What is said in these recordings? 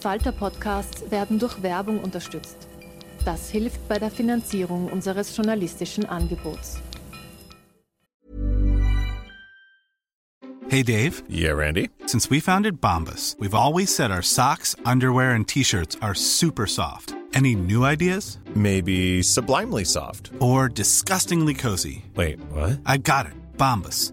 Falter-Podcasts werden durch Werbung unterstützt. Das hilft bei der Finanzierung unseres journalistischen Angebots. Hey Dave. Yeah, Randy. Since we founded Bombus, we've always said our socks, underwear, and t-shirts are super soft. Any new ideas? Maybe sublimely soft. Or disgustingly cozy. Wait, what? I got it. Bombus.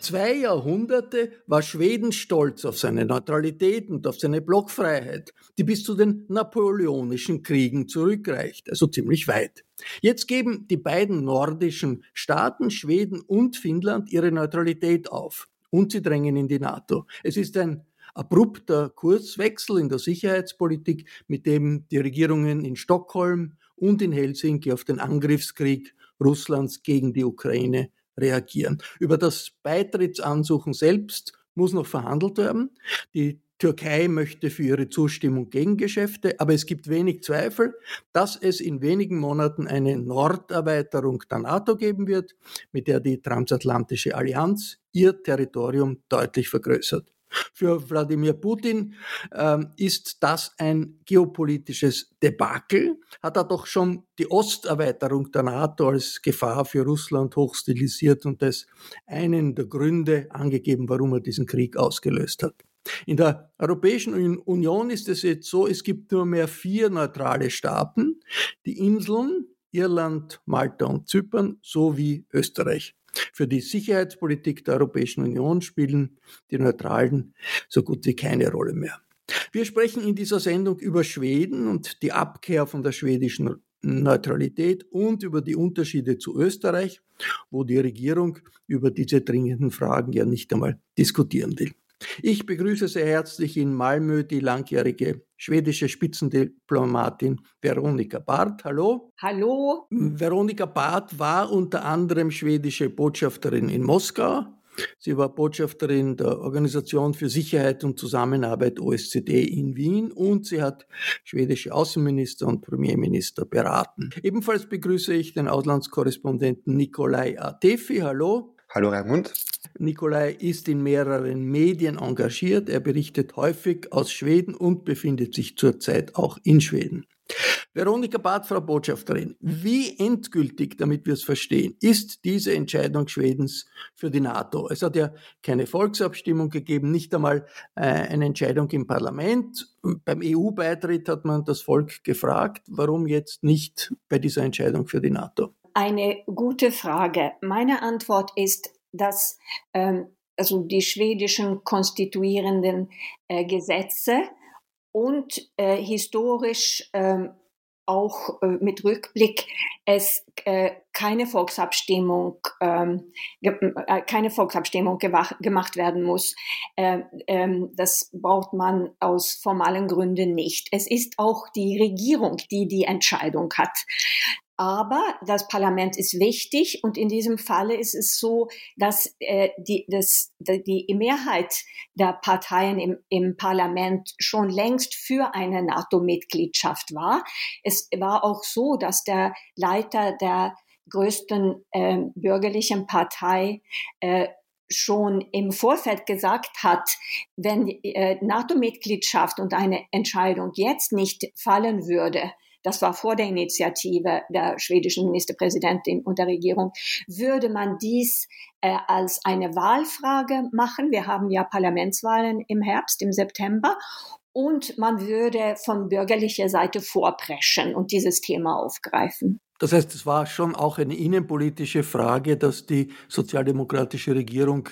Zwei Jahrhunderte war Schweden stolz auf seine Neutralität und auf seine Blockfreiheit, die bis zu den napoleonischen Kriegen zurückreicht, also ziemlich weit. Jetzt geben die beiden nordischen Staaten, Schweden und Finnland, ihre Neutralität auf und sie drängen in die NATO. Es ist ein abrupter Kurswechsel in der Sicherheitspolitik, mit dem die Regierungen in Stockholm und in Helsinki auf den Angriffskrieg Russlands gegen die Ukraine reagieren. Über das Beitrittsansuchen selbst muss noch verhandelt werden. Die Türkei möchte für ihre Zustimmung Gegengeschäfte, aber es gibt wenig Zweifel, dass es in wenigen Monaten eine Norderweiterung der NATO geben wird, mit der die transatlantische Allianz ihr Territorium deutlich vergrößert. Für Wladimir Putin ähm, ist das ein geopolitisches Debakel. Hat er doch schon die Osterweiterung der NATO als Gefahr für Russland hochstilisiert und als einen der Gründe angegeben, warum er diesen Krieg ausgelöst hat. In der Europäischen Union ist es jetzt so, es gibt nur mehr vier neutrale Staaten, die Inseln, Irland, Malta und Zypern sowie Österreich. Für die Sicherheitspolitik der Europäischen Union spielen die Neutralen so gut wie keine Rolle mehr. Wir sprechen in dieser Sendung über Schweden und die Abkehr von der schwedischen Neutralität und über die Unterschiede zu Österreich, wo die Regierung über diese dringenden Fragen ja nicht einmal diskutieren will. Ich begrüße sehr herzlich in Malmö die langjährige schwedische Spitzendiplomatin Veronika Barth. Hallo. Hallo. Veronika Barth war unter anderem schwedische Botschafterin in Moskau. Sie war Botschafterin der Organisation für Sicherheit und Zusammenarbeit OSZE in Wien und sie hat schwedische Außenminister und Premierminister beraten. Ebenfalls begrüße ich den Auslandskorrespondenten Nikolai Atefi. Hallo. Hallo Raimund. Nikolai ist in mehreren Medien engagiert. Er berichtet häufig aus Schweden und befindet sich zurzeit auch in Schweden. Veronika Barth, Frau Botschafterin, wie endgültig, damit wir es verstehen, ist diese Entscheidung Schwedens für die NATO? Es hat ja keine Volksabstimmung gegeben, nicht einmal äh, eine Entscheidung im Parlament. Beim EU-Beitritt hat man das Volk gefragt, warum jetzt nicht bei dieser Entscheidung für die NATO? Eine gute Frage. Meine Antwort ist, dass ähm, also die schwedischen konstituierenden äh, Gesetze und äh, historisch ähm, auch äh, mit Rückblick es äh, keine Volksabstimmung ähm, äh, keine Volksabstimmung gemacht werden muss. Äh, ähm, das braucht man aus formalen Gründen nicht. Es ist auch die Regierung, die die Entscheidung hat. Aber das Parlament ist wichtig und in diesem Falle ist es so, dass äh, die, das, die Mehrheit der Parteien im, im Parlament schon längst für eine NATO-Mitgliedschaft war. Es war auch so, dass der Leiter der größten äh, bürgerlichen Partei äh, schon im Vorfeld gesagt hat, wenn äh, NATO-Mitgliedschaft und eine Entscheidung jetzt nicht fallen würde, das war vor der Initiative der schwedischen Ministerpräsidentin und der Regierung, würde man dies äh, als eine Wahlfrage machen. Wir haben ja Parlamentswahlen im Herbst, im September. Und man würde von bürgerlicher Seite vorpreschen und dieses Thema aufgreifen. Das heißt, es war schon auch eine innenpolitische Frage, dass die sozialdemokratische Regierung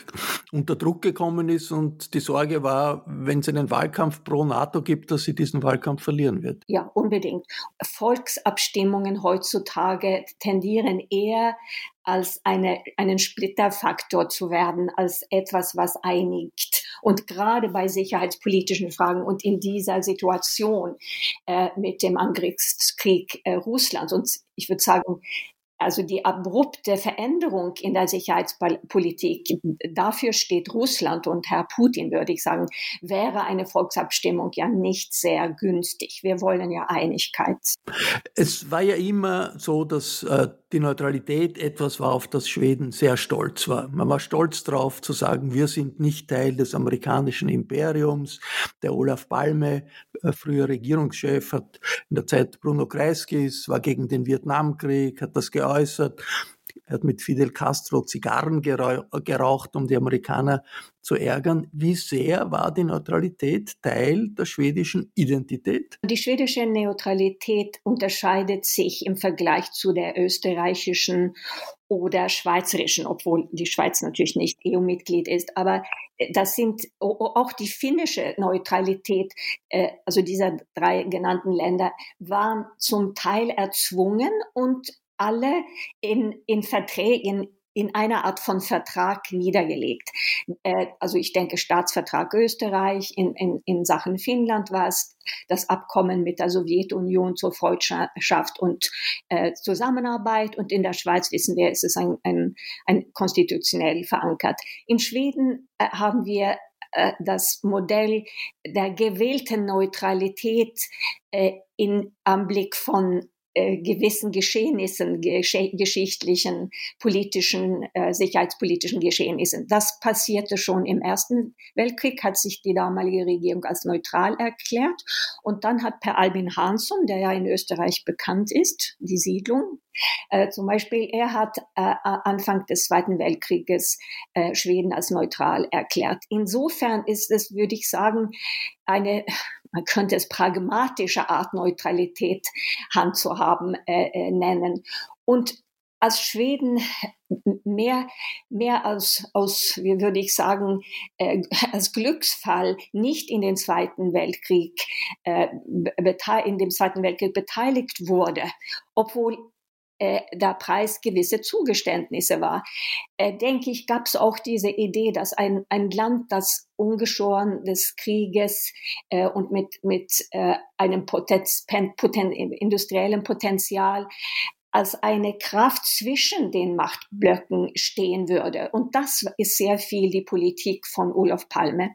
unter Druck gekommen ist und die Sorge war, wenn es einen Wahlkampf pro NATO gibt, dass sie diesen Wahlkampf verlieren wird. Ja, unbedingt. Volksabstimmungen heutzutage tendieren eher als eine, einen Splitterfaktor zu werden, als etwas, was einigt. Und gerade bei sicherheitspolitischen Fragen und in dieser Situation äh, mit dem Angriffskrieg äh, Russlands und ich würde sagen, also die abrupte Veränderung in der Sicherheitspolitik, dafür steht Russland und Herr Putin, würde ich sagen, wäre eine Volksabstimmung ja nicht sehr günstig. Wir wollen ja Einigkeit. Es war ja immer so, dass äh, die Neutralität etwas war, auf das Schweden sehr stolz war. Man war stolz darauf zu sagen, wir sind nicht Teil des amerikanischen Imperiums. Der Olaf Palme, äh, früher Regierungschef, hat in der Zeit Bruno Kreiskis, war gegen den Vietnamkrieg, hat das geäußert geäußert. Er hat mit Fidel Castro Zigarren geraucht, um die Amerikaner zu ärgern. Wie sehr war die Neutralität Teil der schwedischen Identität? Die schwedische Neutralität unterscheidet sich im Vergleich zu der österreichischen oder schweizerischen, obwohl die Schweiz natürlich nicht EU-Mitglied ist. Aber das sind auch die finnische Neutralität, äh, also dieser drei genannten Länder, waren zum Teil erzwungen und alle in, in Verträgen, in einer Art von Vertrag niedergelegt. Äh, also ich denke Staatsvertrag Österreich, in, in, in Sachen Finnland war es das Abkommen mit der Sowjetunion zur Freundschaft und äh, Zusammenarbeit und in der Schweiz wissen wir, ist es ein, ein, ein konstitutionell verankert. In Schweden äh, haben wir äh, das Modell der gewählten Neutralität äh, in Anblick von äh, gewissen Geschehnissen, gesch geschichtlichen, politischen, äh, sicherheitspolitischen Geschehnissen. Das passierte schon im Ersten Weltkrieg, hat sich die damalige Regierung als neutral erklärt. Und dann hat Per Albin Hansson, der ja in Österreich bekannt ist, die Siedlung, äh, zum Beispiel, er hat äh, Anfang des Zweiten Weltkrieges äh, Schweden als neutral erklärt. Insofern ist es, würde ich sagen, eine man könnte es pragmatische Art Neutralität handzuhaben äh, äh, nennen. Und als Schweden mehr, mehr als, aus, wie würde ich sagen, äh, als Glücksfall nicht in den Zweiten Weltkrieg, äh, in dem Zweiten Weltkrieg beteiligt wurde, obwohl äh, der Preis gewisse Zugeständnisse war. Äh, denke ich, gab es auch diese Idee, dass ein, ein Land, das ungeschoren des Krieges äh, und mit, mit äh, einem Potenz, Poten, industriellen Potenzial als eine Kraft zwischen den Machtblöcken stehen würde. Und das ist sehr viel die Politik von Olaf Palme,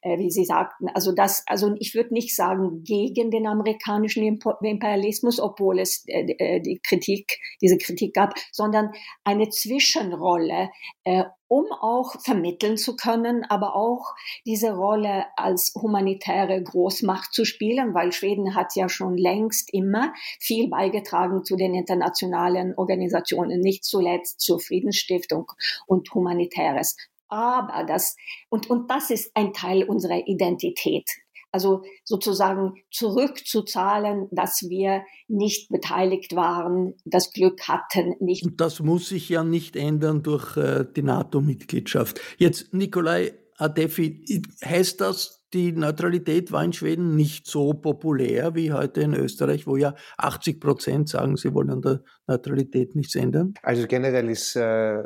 äh, wie Sie sagten. Also das, also ich würde nicht sagen gegen den amerikanischen Imperialismus, obwohl es äh, äh, die Kritik, diese Kritik gab, sondern eine Zwischenrolle, äh, um auch vermitteln zu können, aber auch diese Rolle als humanitäre Großmacht zu spielen, weil Schweden hat ja schon längst immer viel beigetragen zu den internationalen Organisationen, nicht zuletzt zur Friedensstiftung und Humanitäres. Aber das, und, und das ist ein Teil unserer Identität also sozusagen zurückzuzahlen, dass wir nicht beteiligt waren, das Glück hatten, nicht. Und das muss sich ja nicht ändern durch äh, die NATO-Mitgliedschaft. Jetzt, Nikolai Adefi, heißt das, die Neutralität war in Schweden nicht so populär wie heute in Österreich, wo ja 80 Prozent sagen, sie wollen an der Neutralität nichts ändern. Also generell ist äh,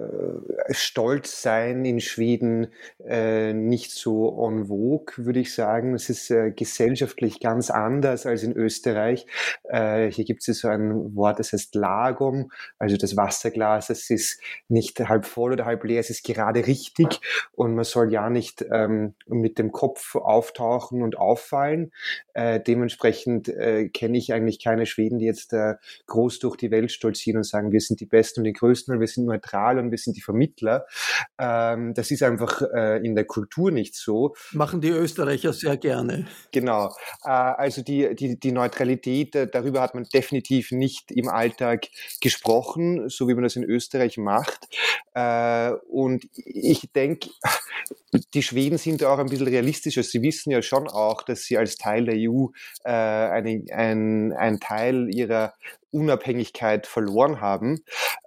Stolz sein in Schweden äh, nicht so en vogue, würde ich sagen. Es ist äh, gesellschaftlich ganz anders als in Österreich. Äh, hier gibt es so ein Wort, das heißt Lagom, also das Wasserglas, es ist nicht halb voll oder halb leer, es ist gerade richtig und man soll ja nicht ähm, mit dem Kopf auftauchen und auffallen. Äh, dementsprechend äh, kenne ich eigentlich keine Schweden, die jetzt äh, groß durch die Welt stolzieren und sagen, wir sind die Besten und die Größten und wir sind neutral und wir sind die Vermittler. Ähm, das ist einfach äh, in der Kultur nicht so. Machen die Österreicher sehr gerne. Genau. Äh, also die, die, die Neutralität, äh, darüber hat man definitiv nicht im Alltag gesprochen, so wie man das in Österreich macht. Äh, und ich denke, die Schweden sind auch ein bisschen realistischer. Sie wissen ja schon auch, dass sie als Teil der EU äh, ein, ein, ein Teil ihrer Unabhängigkeit verloren haben.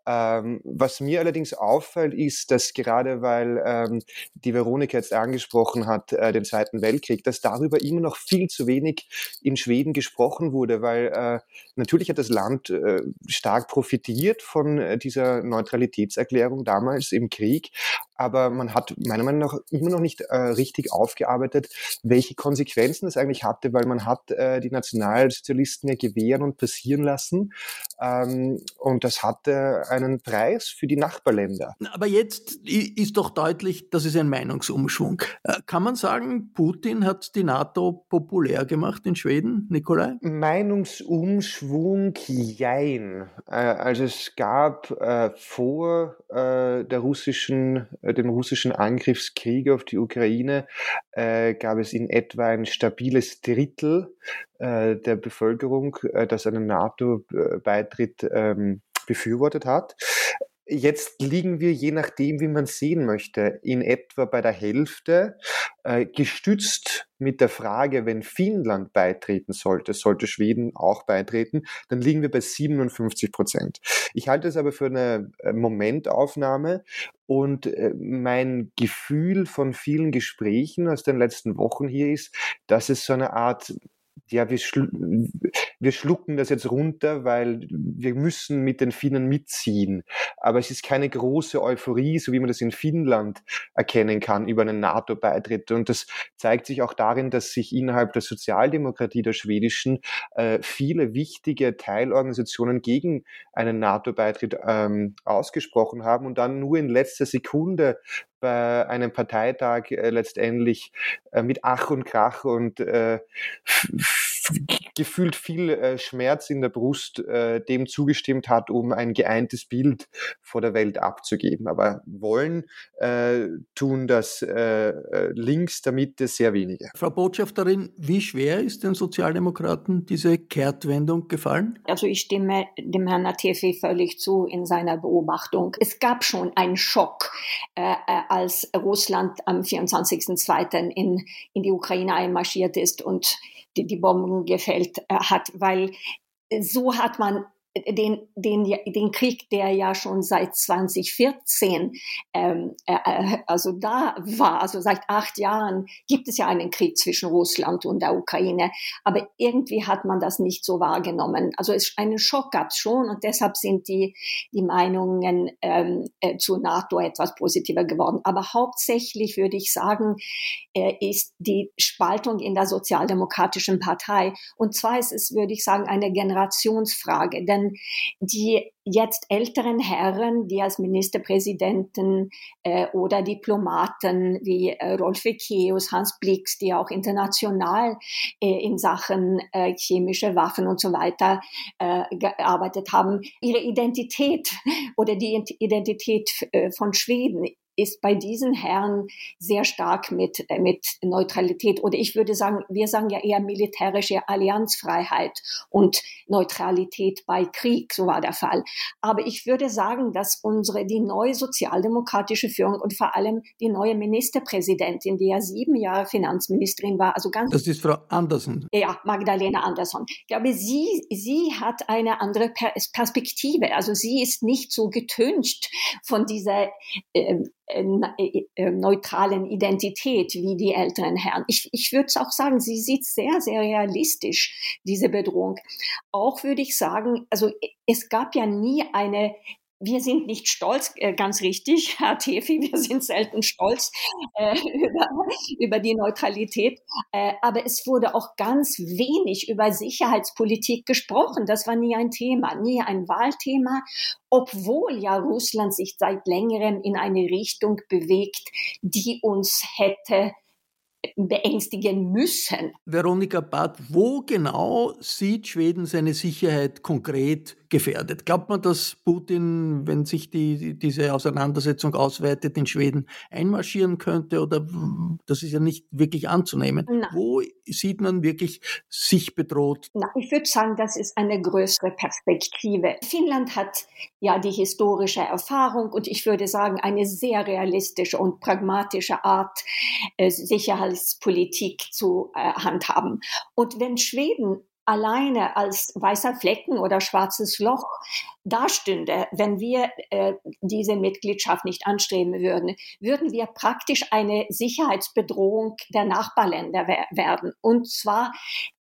Ähm, was mir allerdings auffällt, ist, dass gerade weil ähm, die Veronika jetzt angesprochen hat, äh, den Zweiten Weltkrieg, dass darüber immer noch viel zu wenig in Schweden gesprochen wurde, weil äh, natürlich hat das Land äh, stark profitiert von äh, dieser Neutralitätserklärung damals im Krieg, aber man hat meiner Meinung nach immer noch nicht äh, richtig aufgearbeitet, welche Konsequenzen das eigentlich hatte, weil man hat äh, die Nationalsozialisten ja gewähren und passieren lassen ähm, und das hatte einen Preis für die Nachbarländer. Aber jetzt ist doch deutlich, das ist ein Meinungsumschwung. Äh, kann man sagen, Putin hat die NATO populär gemacht in Schweden, Nikolai? Meinungsumschwung, jein. Äh, also es gab äh, vor der russischen, dem russischen Angriffskrieg auf die Ukraine, gab es in etwa ein stabiles Drittel der Bevölkerung, das einen NATO-Beitritt ähm, befürwortet hat. Jetzt liegen wir, je nachdem, wie man sehen möchte, in etwa bei der Hälfte, äh, gestützt mit der Frage, wenn Finnland beitreten sollte, sollte Schweden auch beitreten, dann liegen wir bei 57 Prozent. Ich halte es aber für eine äh, Momentaufnahme und äh, mein Gefühl von vielen Gesprächen aus den letzten Wochen hier ist, dass es so eine Art ja, wir, schl wir schlucken das jetzt runter, weil wir müssen mit den Finnen mitziehen. Aber es ist keine große Euphorie, so wie man das in Finnland erkennen kann über einen NATO-Beitritt. Und das zeigt sich auch darin, dass sich innerhalb der Sozialdemokratie der schwedischen äh, viele wichtige Teilorganisationen gegen einen NATO-Beitritt ähm, ausgesprochen haben und dann nur in letzter Sekunde bei einem Parteitag äh, letztendlich äh, mit Ach und Krach und äh, gefühlt viel äh, Schmerz in der Brust äh, dem zugestimmt hat, um ein geeintes Bild vor der Welt abzugeben. Aber wollen äh, tun das links der Mitte sehr wenige. Frau Botschafterin, wie schwer ist den Sozialdemokraten diese Kehrtwendung gefallen? Also ich stimme dem Herrn Natefi völlig zu in seiner Beobachtung. Es gab schon einen Schock, als Russland am 24.02. in, in die Ukraine einmarschiert ist und die, die Bomben gefällt äh, hat, weil so hat man den, den, den Krieg, der ja schon seit 2014, ähm, äh, äh, also da war, also seit acht Jahren gibt es ja einen Krieg zwischen Russland und der Ukraine, aber irgendwie hat man das nicht so wahrgenommen. Also es, einen Schock gab es schon und deshalb sind die, die Meinungen ähm, äh, zu NATO etwas positiver geworden. Aber hauptsächlich würde ich sagen, äh, ist die Spaltung in der Sozialdemokratischen Partei. Und zwar ist es, würde ich sagen, eine Generationsfrage, denn die jetzt älteren Herren, die als Ministerpräsidenten äh, oder Diplomaten wie äh, Rolf Ekeus, Hans Blix, die auch international äh, in Sachen äh, chemische Waffen und so weiter äh, gearbeitet haben, ihre Identität oder die Identität äh, von Schweden ist bei diesen Herren sehr stark mit, äh, mit Neutralität oder ich würde sagen, wir sagen ja eher militärische Allianzfreiheit und Neutralität bei Krieg, so war der Fall. Aber ich würde sagen, dass unsere, die neue sozialdemokratische Führung und vor allem die neue Ministerpräsidentin, die ja sieben Jahre Finanzministerin war, also ganz. Das ist Frau Andersen. Ja, Magdalena Andersson. Ich glaube, sie, sie hat eine andere Perspektive. Also sie ist nicht so getüncht von dieser, äh, neutralen Identität wie die älteren Herren. Ich, ich würde auch sagen, sie sieht sehr, sehr realistisch diese Bedrohung. Auch würde ich sagen, also es gab ja nie eine wir sind nicht stolz, äh, ganz richtig, Herr Tefi, wir sind selten stolz äh, über, über, die Neutralität. Äh, aber es wurde auch ganz wenig über Sicherheitspolitik gesprochen. Das war nie ein Thema, nie ein Wahlthema, obwohl ja Russland sich seit längerem in eine Richtung bewegt, die uns hätte beängstigen müssen. Veronika Barth, wo genau sieht Schweden seine Sicherheit konkret gefährdet? Glaubt man, dass Putin, wenn sich die, diese Auseinandersetzung ausweitet, in Schweden einmarschieren könnte? Oder das ist ja nicht wirklich anzunehmen. Nein. Wo sieht man wirklich sich bedroht? Na, ich würde sagen, das ist eine größere Perspektive. Finnland hat ja die historische Erfahrung und ich würde sagen, eine sehr realistische und pragmatische Art, äh, Sicherheitspolitik zu äh, handhaben. Und wenn Schweden alleine als weißer Flecken oder schwarzes Loch dastünde, wenn wir äh, diese Mitgliedschaft nicht anstreben würden, würden wir praktisch eine Sicherheitsbedrohung der Nachbarländer werden. Und zwar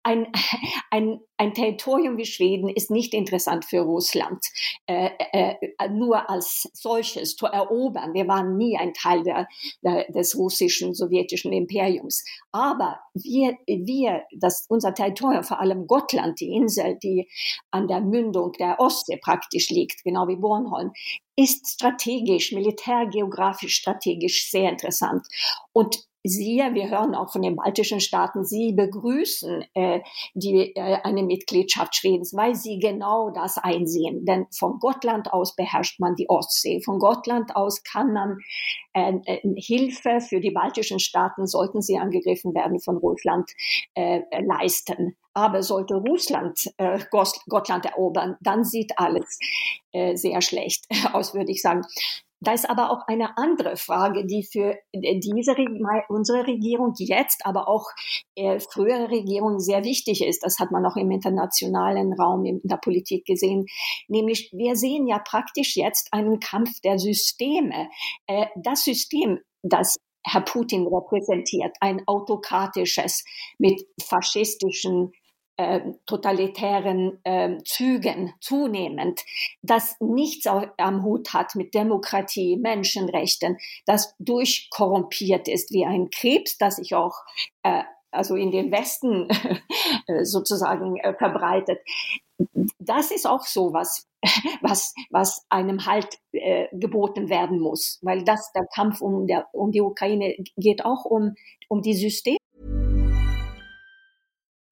ein, ein, ein Territorium wie Schweden ist nicht interessant für Russland, äh, äh, nur als solches zu erobern. Wir waren nie ein Teil der, der, des russischen, sowjetischen Imperiums. Aber wir, wir das, unser Territorium, vor allem Gotland, die Insel, die an der Mündung der Ostsee praktisch liegt, genau wie Bornholm, ist strategisch, militärgeografisch strategisch sehr interessant. Und Sie, wir hören auch von den baltischen Staaten, sie begrüßen äh, die, äh, eine Mitgliedschaft Schwedens, weil sie genau das einsehen. Denn von Gotland aus beherrscht man die Ostsee. Von Gotland aus kann man äh, äh Hilfe für die baltischen Staaten, sollten sie angegriffen werden von Russland, äh, leisten. Aber sollte Russland äh, Gotland erobern, dann sieht alles äh, sehr schlecht aus, würde ich sagen. Da ist aber auch eine andere Frage, die für äh, diese, unsere Regierung jetzt, aber auch äh, frühere Regierungen sehr wichtig ist. Das hat man auch im internationalen Raum, in der Politik gesehen. Nämlich, wir sehen ja praktisch jetzt einen Kampf der Systeme. Äh, das System, das Herr Putin repräsentiert, ein autokratisches mit faschistischen äh, totalitären äh, Zügen zunehmend, das nichts am Hut hat mit Demokratie, Menschenrechten, das durchkorrumpiert ist wie ein Krebs, das sich auch äh, also in den Westen äh, sozusagen äh, verbreitet. Das ist auch so was, was, was einem halt äh, geboten werden muss, weil das der Kampf um, der, um die Ukraine geht auch um, um die Systeme.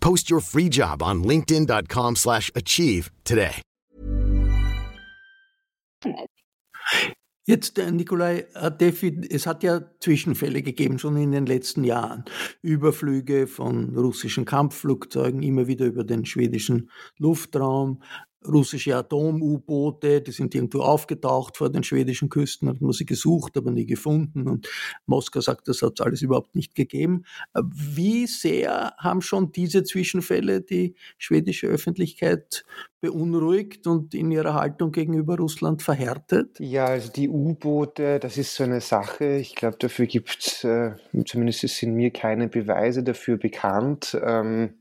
Post your free job on linkedin.com/achieve today. Jetzt, äh, Nikolai Defi, es hat ja Zwischenfälle gegeben, schon in den letzten Jahren. Überflüge von russischen Kampfflugzeugen, immer wieder über den schwedischen Luftraum, russische Atom-U-Boote, die sind irgendwo aufgetaucht vor den schwedischen Küsten, hat man sie gesucht, aber nie gefunden. Und Moskau sagt, das hat es alles überhaupt nicht gegeben. Wie sehr haben schon diese Zwischenfälle die schwedische Öffentlichkeit beunruhigt und in ihrer Haltung gegenüber Russland verhärtet? Ja, also die U-Boote, das ist so eine Sache. Ich glaube, dafür gibt es, äh, zumindest sind mir keine Beweise dafür bekannt. Ähm,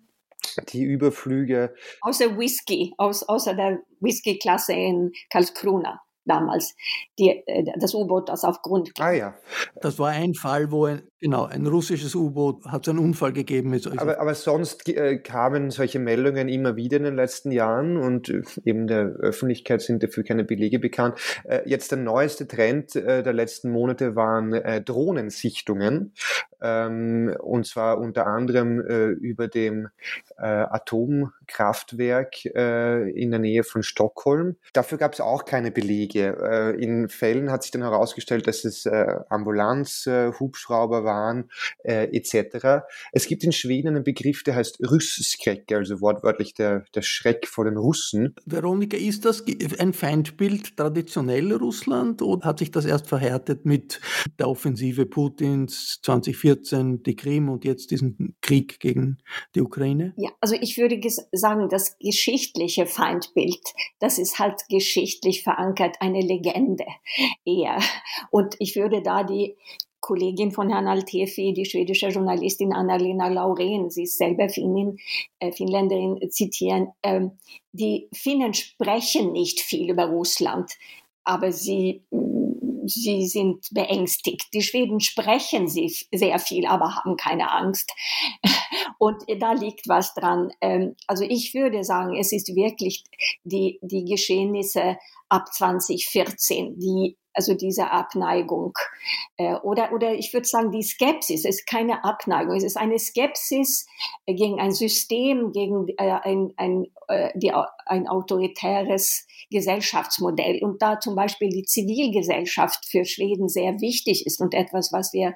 die Überflüge. Außer Whisky, aus, außer der Whisky-Klasse in Karlskrona damals, die, äh, das U-Boot, das auf Grund ging. Ah ja. Das war ein Fall, wo ein, Genau, ein russisches U-Boot hat einen Unfall gegeben. Also aber, aber sonst äh, kamen solche Meldungen immer wieder in den letzten Jahren und äh, eben der Öffentlichkeit sind dafür keine Belege bekannt. Äh, jetzt der neueste Trend äh, der letzten Monate waren äh, Drohnensichtungen ähm, und zwar unter anderem über dem Atomkraftwerk in der Nähe von Stockholm. Dafür gab es auch keine Belege. in Fällen hat sich dann herausgestellt, dass es Ambulanz, Hubschrauber waren, äh, etc. Es gibt in Schweden einen Begriff, der heißt Rüsskräck, also wortwörtlich der, der Schreck vor den Russen. Veronika, ist das ein Feindbild traditionell Russland oder hat sich das erst verhärtet mit der Offensive Putins 2014, die Krim und jetzt diesen Krieg gegen die Ukraine? Ja, also ich würde sagen, das geschichtliche Feindbild, das ist halt geschichtlich verankert, eine Legende eher. Und ich würde da die Kollegin von Herrn Altefi, die schwedische Journalistin Annalena Lauren, sie ist selber Finnin, äh, Finnländerin, zitieren. Ähm, die Finnen sprechen nicht viel über Russland, aber sie, sie sind beängstigt. Die Schweden sprechen sehr viel, aber haben keine Angst. Und da liegt was dran. Ähm, also ich würde sagen, es ist wirklich die, die Geschehnisse ab 2014, die also diese Abneigung. Äh, oder, oder ich würde sagen, die Skepsis ist keine Abneigung, es ist eine Skepsis gegen ein System, gegen äh, ein, ein, äh, die, ein autoritäres Gesellschaftsmodell. Und da zum Beispiel die Zivilgesellschaft für Schweden sehr wichtig ist und etwas, was wir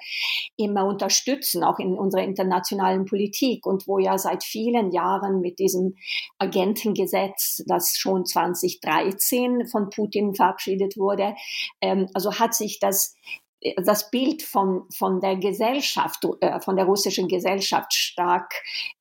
immer unterstützen, auch in unserer internationalen Politik und wo ja seit vielen Jahren mit diesem Agentengesetz, das schon 2013 von Putin verabschiedet wurde, ähm, also hat sich das das Bild von, von der Gesellschaft, äh, von der russischen Gesellschaft stark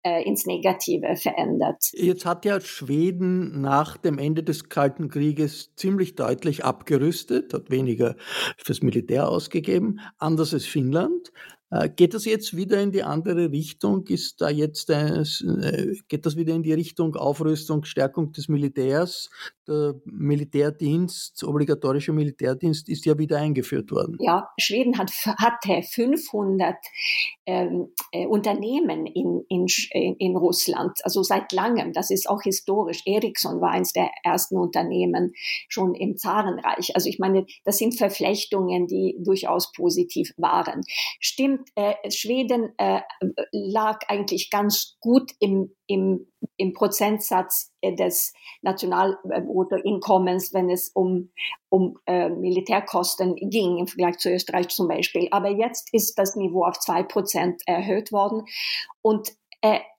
äh, ins Negative verändert. Jetzt hat ja Schweden nach dem Ende des Kalten Krieges ziemlich deutlich abgerüstet, hat weniger fürs Militär ausgegeben, anders als Finnland. Äh, geht das jetzt wieder in die andere Richtung? Ist da jetzt ein, äh, geht das wieder in die Richtung Aufrüstung, Stärkung des Militärs? Der Militärdienst, obligatorischer Militärdienst ist ja wieder eingeführt worden. Ja, Schweden hat, hatte 500 ähm, äh, Unternehmen in, in, in Russland, also seit langem. Das ist auch historisch. Ericsson war eines der ersten Unternehmen schon im Zarenreich. Also ich meine, das sind Verflechtungen, die durchaus positiv waren. Stimmt stimmt, äh, Schweden äh, lag eigentlich ganz gut im, im, im Prozentsatz äh, des Nationalbruttoinkommens, wenn es um, um äh, Militärkosten ging, im Vergleich zu Österreich zum Beispiel. Aber jetzt ist das Niveau auf zwei Prozent erhöht worden. Und äh,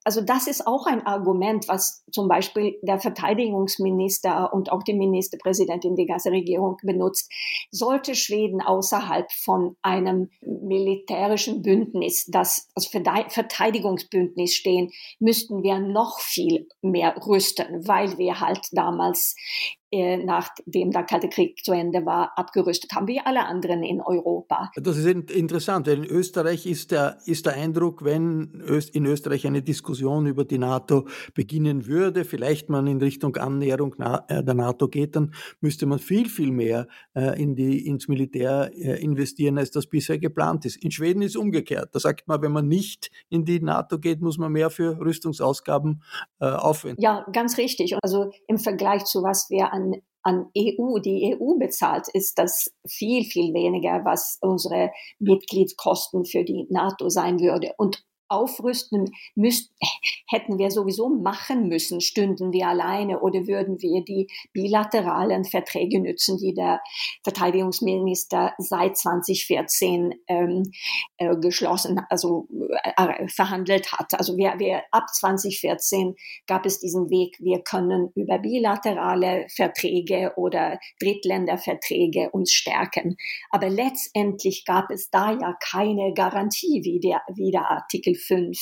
also das ist auch ein Argument, was zum Beispiel der Verteidigungsminister und auch die Ministerpräsidentin der Regierung benutzt. Sollte Schweden außerhalb von einem militärischen Bündnis, das als Verteidigungsbündnis stehen, müssten wir noch viel mehr rüsten, weil wir halt damals äh, nachdem der Kalte Krieg zu Ende war, abgerüstet haben, wie alle anderen in Europa. Das ist interessant, weil in Österreich ist der, ist der Eindruck, wenn in Österreich eine Diskussion über die NATO beginnen würde, vielleicht man in Richtung Annäherung äh, der NATO geht, dann müsste man viel, viel mehr äh, in die, ins Militär investieren, als das bisher geplant ist. In Schweden ist umgekehrt. Da sagt man, wenn man nicht in die NATO geht, muss man mehr für Rüstungsausgaben aufwenden. Ja, ganz richtig. Also im Vergleich zu was wir an an EU, die EU bezahlt, ist das viel, viel weniger, was unsere Mitgliedskosten für die NATO sein würde. Und aufrüsten müssten, hätten wir sowieso machen müssen, stünden wir alleine oder würden wir die bilateralen Verträge nützen, die der Verteidigungsminister seit 2014 ähm, äh, geschlossen, also äh, verhandelt hat. Also wir, wir ab 2014 gab es diesen Weg, wir können über bilaterale Verträge oder Drittländerverträge uns stärken. Aber letztendlich gab es da ja keine Garantie, wie der, wie der Artikel 5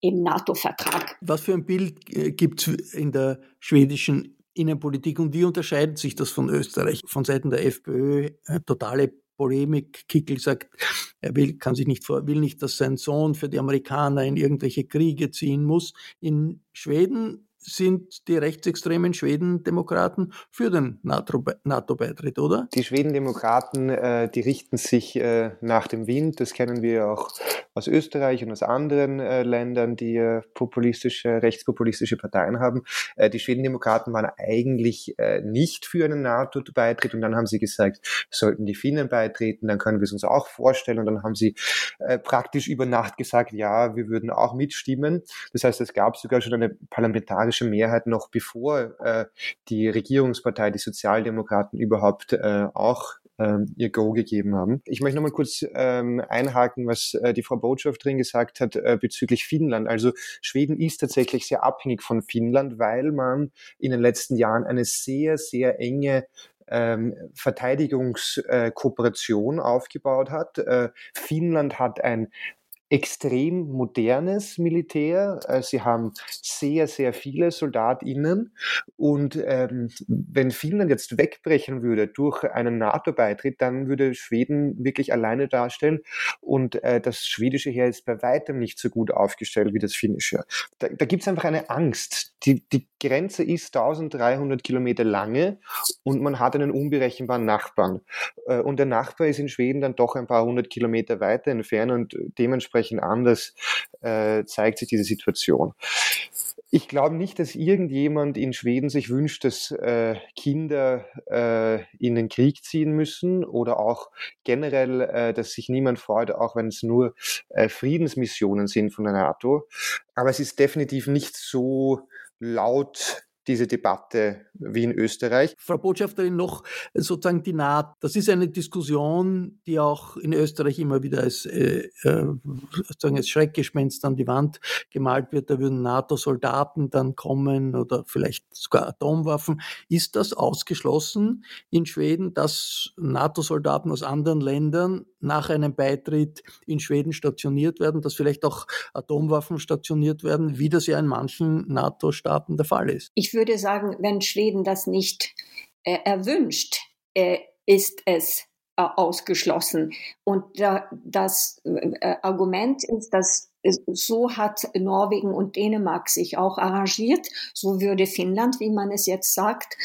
im NATO-Vertrag. Was für ein Bild äh, gibt es in der schwedischen Innenpolitik und wie unterscheidet sich das von Österreich? Von Seiten der FPÖ äh, totale Polemik. Kickel sagt, er will, kann sich nicht vor, will nicht, dass sein Sohn für die Amerikaner in irgendwelche Kriege ziehen muss. In Schweden sind die rechtsextremen Schweden-Demokraten für den NATO-Beitritt, oder? Die Schweden-Demokraten, äh, die richten sich äh, nach dem Wind. Das kennen wir auch aus Österreich und aus anderen äh, Ländern, die äh, populistische, rechtspopulistische Parteien haben. Äh, die Schweden-Demokraten waren eigentlich äh, nicht für einen NATO-Beitritt und dann haben sie gesagt, sollten die Finnen beitreten, dann können wir es uns auch vorstellen. Und dann haben sie praktisch über Nacht gesagt, ja, wir würden auch mitstimmen. Das heißt, es gab sogar schon eine parlamentarische parlamentarische Mehrheit noch bevor äh, die Regierungspartei, die Sozialdemokraten überhaupt äh, auch ähm, ihr Go gegeben haben. Ich möchte nochmal kurz ähm, einhaken, was äh, die Frau Botschafterin gesagt hat äh, bezüglich Finnland. Also Schweden ist tatsächlich sehr abhängig von Finnland, weil man in den letzten Jahren eine sehr, sehr enge ähm, Verteidigungskooperation aufgebaut hat. Äh, Finnland hat ein extrem modernes Militär. Äh, sie haben sehr, sehr viele SoldatInnen. Und ähm, wenn Finnland jetzt wegbrechen würde durch einen NATO-Beitritt, dann würde Schweden wirklich alleine darstellen. Und äh, das schwedische Heer ist bei weitem nicht so gut aufgestellt wie das finnische. Da, da gibt es einfach eine Angst. Die, die Grenze ist 1300 Kilometer lange und man hat einen unberechenbaren Nachbarn. Äh, und der Nachbar ist in Schweden dann doch ein paar hundert Kilometer weiter entfernt und dementsprechend dementsprechend anders äh, zeigt sich diese Situation. Ich glaube nicht, dass irgendjemand in Schweden sich wünscht, dass äh, Kinder äh, in den Krieg ziehen müssen oder auch generell, äh, dass sich niemand freut, auch wenn es nur äh, Friedensmissionen sind von der NATO. Aber es ist definitiv nicht so laut diese Debatte wie in Österreich. Frau Botschafterin, noch sozusagen die Naht. Das ist eine Diskussion, die auch in Österreich immer wieder als, äh, äh, sozusagen als Schreckgespenst an die Wand gemalt wird. Da würden NATO-Soldaten dann kommen oder vielleicht sogar Atomwaffen. Ist das ausgeschlossen in Schweden, dass NATO-Soldaten aus anderen Ländern nach einem Beitritt in Schweden stationiert werden, dass vielleicht auch Atomwaffen stationiert werden, wie das ja in manchen NATO-Staaten der Fall ist? Ich würde sagen, wenn Schweden das nicht äh, erwünscht, äh, ist es ausgeschlossen. Und das äh, Argument ist, dass so hat Norwegen und Dänemark sich auch arrangiert. So würde Finnland, wie man es jetzt sagt,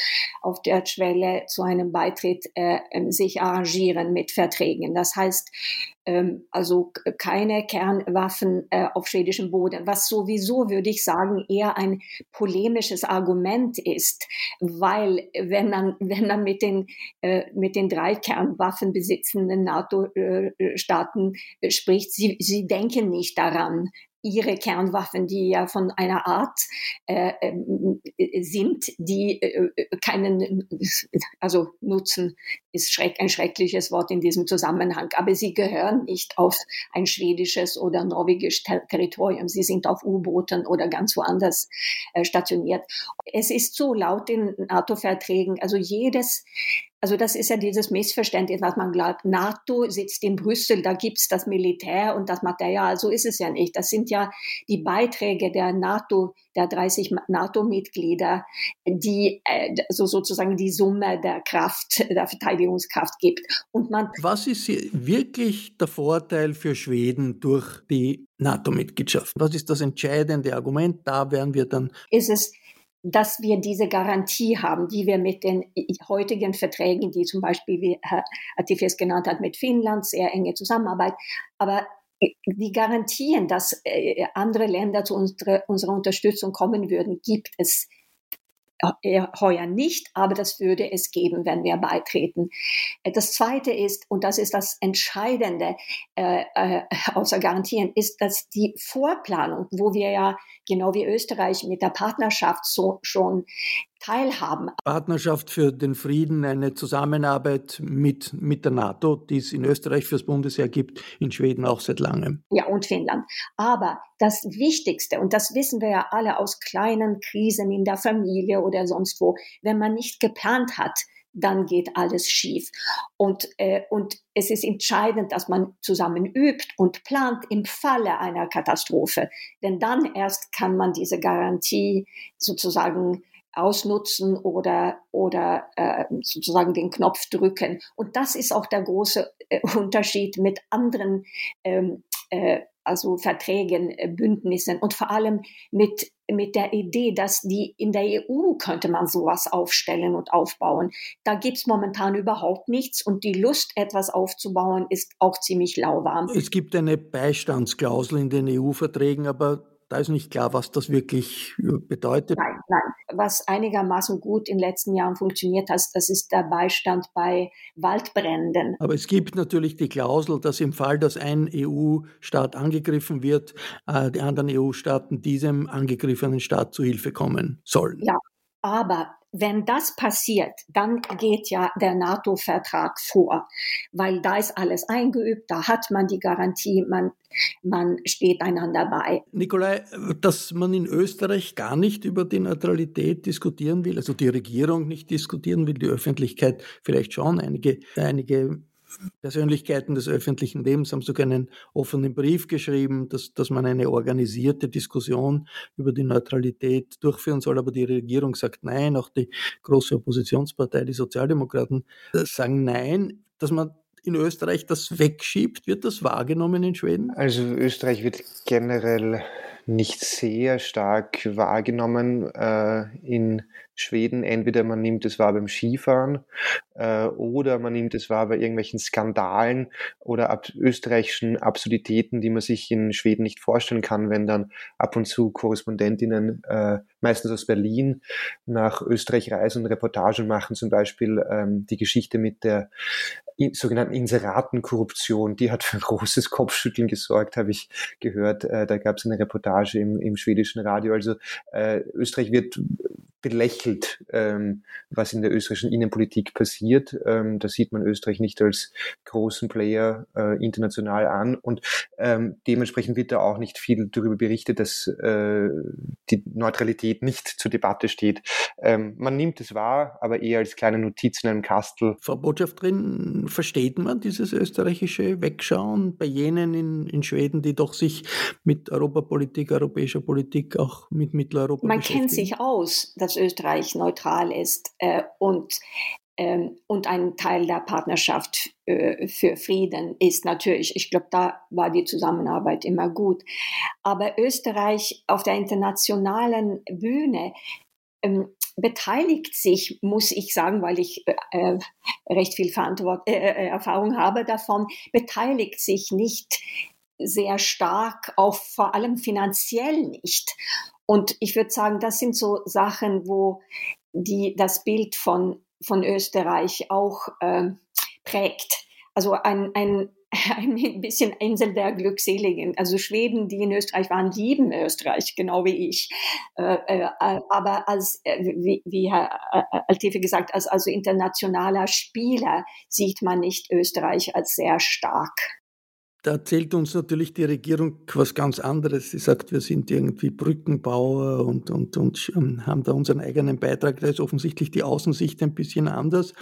auf der Schwelle zu einem Beitritt äh, sich arrangieren mit Verträgen. Das heißt, also keine Kernwaffen äh, auf schwedischem Boden, was sowieso, würde ich sagen, eher ein polemisches Argument ist, weil wenn man, wenn man mit den, äh, mit den drei Kernwaffen besitzenden NATO-Staaten äh, spricht, sie, sie denken nicht daran, ihre Kernwaffen, die ja von einer Art äh, äh, sind, die äh, keinen, also nutzen ist schreck, ein schreckliches Wort in diesem Zusammenhang, aber sie gehören nicht auf ein schwedisches oder norwegisches Ter Territorium. Sie sind auf U-Booten oder ganz woanders äh, stationiert. Es ist so laut den NATO-Verträgen, also jedes also das ist ja dieses Missverständnis, was man glaubt, NATO sitzt in Brüssel, da gibt's das Militär und das Material. So ist es ja nicht. Das sind ja die Beiträge der NATO, der 30 NATO-Mitglieder, die äh, so sozusagen die Summe der Kraft, der Verteidigungskraft gibt. Und man was ist wirklich der Vorteil für Schweden durch die NATO-Mitgliedschaft? Was ist das entscheidende Argument? Da werden wir dann. Ist es dass wir diese Garantie haben, die wir mit den heutigen Verträgen, die zum Beispiel, wie Herr Atifes genannt hat, mit Finnland, sehr enge Zusammenarbeit, aber die Garantien, dass äh, andere Länder zu unserer, Unterstützung kommen würden, gibt es. äh, heuer nicht, aber das würde es geben, wenn wir beitreten. Äh, das Zweite ist, und das ist das Entscheidende äh, äh, außer Garantien, ist, dass die Vorplanung, wo wir ja genau wie Österreich mit der Partnerschaft so schon teilhaben. Partnerschaft für den Frieden, eine Zusammenarbeit mit, mit der NATO, die es in Österreich fürs Bundesheer gibt, in Schweden auch seit langem. Ja, und Finnland. Aber das Wichtigste, und das wissen wir ja alle aus kleinen Krisen in der Familie oder sonst wo, wenn man nicht geplant hat, dann geht alles schief. Und, äh, und es ist entscheidend, dass man zusammen übt und plant im Falle einer Katastrophe. Denn dann erst kann man diese Garantie sozusagen ausnutzen oder, oder äh, sozusagen den Knopf drücken. Und das ist auch der große äh, Unterschied mit anderen ähm, äh, also Verträgen, äh, Bündnissen und vor allem mit, mit der Idee, dass die in der EU könnte man sowas aufstellen und aufbauen. Da gibt's momentan überhaupt nichts und die Lust, etwas aufzubauen, ist auch ziemlich lauwarm. Es gibt eine Beistandsklausel in den EU-Verträgen, aber da ist nicht klar, was das wirklich äh, bedeutet. Nein, nein. Was einigermaßen gut in den letzten Jahren funktioniert hat, das ist der Beistand bei Waldbränden. Aber es gibt natürlich die Klausel, dass im Fall, dass ein EU-Staat angegriffen wird, äh, die anderen EU-Staaten diesem angegriffenen Staat zu Hilfe kommen sollen. Ja, Aber wenn das passiert, dann geht ja der NATO-Vertrag vor, weil da ist alles eingeübt, da hat man die Garantie, man, man steht einander bei. Nikolai, dass man in Österreich gar nicht über die Neutralität diskutieren will, also die Regierung nicht diskutieren will, die Öffentlichkeit vielleicht schon, einige, einige Persönlichkeiten des öffentlichen Lebens haben sogar einen offenen Brief geschrieben, dass, dass man eine organisierte Diskussion über die Neutralität durchführen soll. Aber die Regierung sagt nein, auch die große Oppositionspartei, die Sozialdemokraten, äh, sagen nein, dass man in Österreich das wegschiebt. Wird das wahrgenommen in Schweden? Also Österreich wird generell nicht sehr stark wahrgenommen äh, in Schweden. Entweder man nimmt es wahr beim Skifahren äh, oder man nimmt es wahr bei irgendwelchen Skandalen oder ab österreichischen Absurditäten, die man sich in Schweden nicht vorstellen kann, wenn dann ab und zu Korrespondentinnen, äh, meistens aus Berlin, nach Österreich reisen und Reportagen machen, zum Beispiel ähm, die Geschichte mit der sogenannten Inseratenkorruption, die hat für ein großes Kopfschütteln gesorgt, habe ich gehört. Äh, da gab es eine Reportage im, im schwedischen Radio. Also äh, Österreich wird belächelt, ähm, was in der österreichischen Innenpolitik passiert. Ähm, da sieht man Österreich nicht als großen Player äh, international an und ähm, dementsprechend wird da auch nicht viel darüber berichtet, dass äh, die Neutralität nicht zur Debatte steht. Ähm, man nimmt es wahr, aber eher als kleine Notiz in einem Kastel. Frau Botschafterin, versteht man dieses österreichische Wegschauen bei jenen in, in Schweden, die doch sich mit Europapolitik, europäischer Politik, auch mit Mitteleuropa Man kennt sich aus. Das dass Österreich neutral ist äh, und ähm, und ein Teil der Partnerschaft äh, für Frieden ist natürlich, ich glaube, da war die Zusammenarbeit immer gut. Aber Österreich auf der internationalen Bühne ähm, beteiligt sich, muss ich sagen, weil ich äh, äh recht viel Verantwort äh, äh, Erfahrung habe davon, beteiligt sich nicht sehr stark, auch vor allem finanziell nicht. Und ich würde sagen, das sind so Sachen, wo die das Bild von, von Österreich auch äh, prägt. Also ein, ein, ein bisschen Insel der Glückseligen. Also Schweden, die in Österreich waren, lieben Österreich, genau wie ich. Äh, äh, aber als, äh, wie, wie Herr äh, Altefe gesagt, als also internationaler Spieler sieht man nicht Österreich als sehr stark da erzählt uns natürlich die Regierung was ganz anderes. Sie sagt, wir sind irgendwie Brückenbauer und, und, und ähm, haben da unseren eigenen Beitrag. Da ist offensichtlich die Außensicht ein bisschen anders.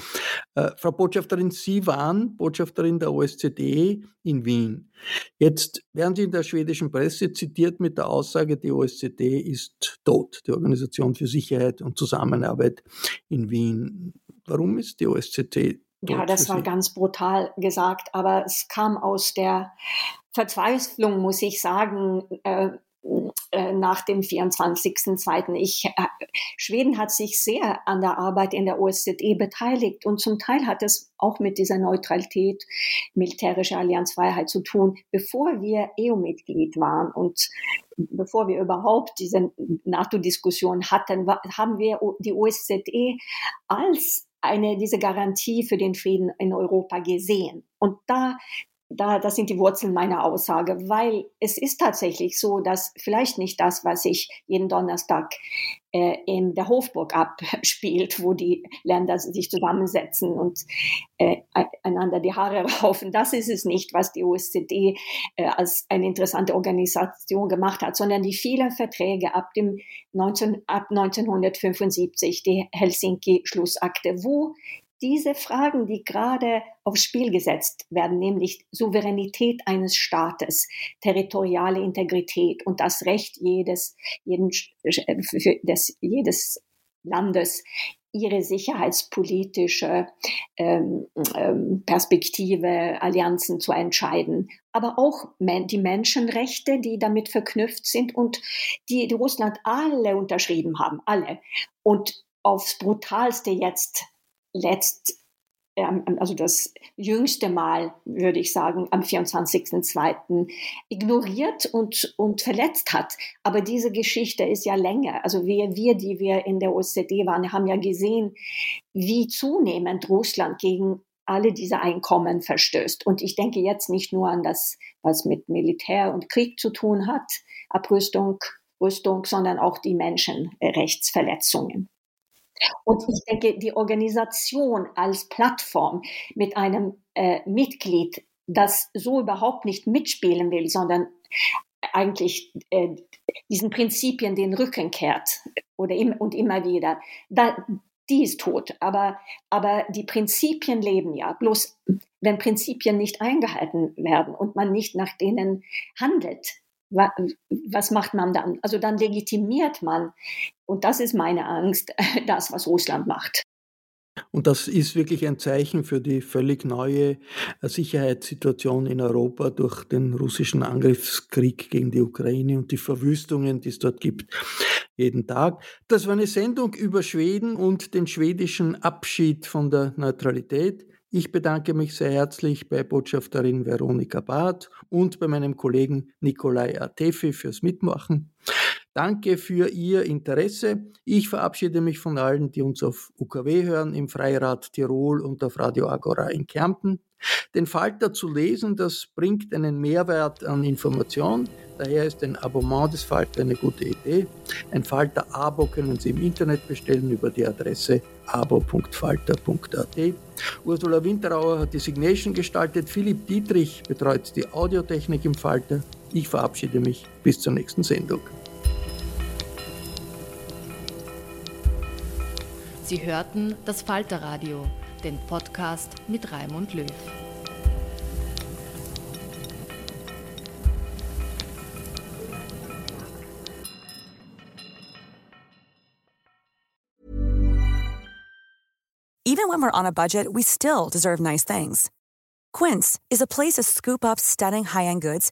Äh, Frau Botschafterin, Sie waren Botschafterin der OSZE in Wien. Jetzt werden Sie in der schwedischen Presse zitiert mit der Aussage, die OSZE ist tot, die Organisation für Sicherheit und Zusammenarbeit in Wien. Warum ist die OSZE ja, das war ganz brutal gesagt, aber es kam aus der Verzweiflung, muss ich sagen, äh, äh, nach dem 24.02. Ich, äh, Schweden hat sich sehr an der Arbeit in der OSZE beteiligt und zum Teil hat es auch mit dieser Neutralität, militärische Allianzfreiheit zu tun, bevor wir EU-Mitglied waren und bevor wir überhaupt diese NATO-Diskussion hatten, haben wir die OSZE als eine, diese Garantie für den Frieden in Europa gesehen. Und da da, das sind die Wurzeln meiner Aussage, weil es ist tatsächlich so, dass vielleicht nicht das, was sich jeden Donnerstag äh, in der Hofburg abspielt, wo die Länder sich zusammensetzen und äh, einander die Haare raufen, das ist es nicht, was die OSZE äh, als eine interessante Organisation gemacht hat, sondern die vielen Verträge ab dem 19, ab 1975, die Helsinki-Schlussakte, wo diese Fragen, die gerade aufs Spiel gesetzt werden, nämlich Souveränität eines Staates, territoriale Integrität und das Recht jedes, jeden, des, jedes Landes, ihre sicherheitspolitische ähm, ähm, Perspektive, Allianzen zu entscheiden, aber auch die Menschenrechte, die damit verknüpft sind und die, die Russland alle unterschrieben haben, alle. Und aufs brutalste jetzt letzt, ähm, also das jüngste Mal, würde ich sagen, am 24.02. ignoriert und, und verletzt hat. Aber diese Geschichte ist ja länger. Also wir, wir, die wir in der OSZE waren, haben ja gesehen, wie zunehmend Russland gegen alle diese Einkommen verstößt. Und ich denke jetzt nicht nur an das, was mit Militär und Krieg zu tun hat, Abrüstung, Rüstung, sondern auch die Menschenrechtsverletzungen. Und ich denke, die Organisation als Plattform mit einem äh, Mitglied, das so überhaupt nicht mitspielen will, sondern eigentlich äh, diesen Prinzipien den Rücken kehrt oder im, und immer wieder, da, die ist tot. Aber, aber die Prinzipien leben ja. Bloß wenn Prinzipien nicht eingehalten werden und man nicht nach denen handelt, was macht man dann? Also dann legitimiert man, und das ist meine Angst, das, was Russland macht. Und das ist wirklich ein Zeichen für die völlig neue äh, Sicherheitssituation in Europa durch den russischen Angriffskrieg gegen die Ukraine und die Verwüstungen, die es dort gibt, jeden Tag. Das war eine Sendung über Schweden und den schwedischen Abschied von der Neutralität. Ich bedanke mich sehr herzlich bei Botschafterin Veronika Barth und bei meinem Kollegen Nikolai Atefi fürs Mitmachen. Danke für Ihr Interesse. Ich verabschiede mich von allen, die uns auf UKW hören, im Freirad Tirol und auf Radio Agora in Kärnten. Den Falter zu lesen, das bringt einen Mehrwert an Information. Daher ist ein Abonnement des Falter eine gute Idee. Ein Falter-Abo können Sie im Internet bestellen über die Adresse abo.falter.at. Ursula Winterauer hat die Signation gestaltet. Philipp Dietrich betreut die Audiotechnik im Falter. Ich verabschiede mich. Bis zur nächsten Sendung. Sie hörten das Falterradio den Podcast mit Raimund Löw. Even when we're on a budget, we still deserve nice things. Quince is a place to scoop up stunning high-end goods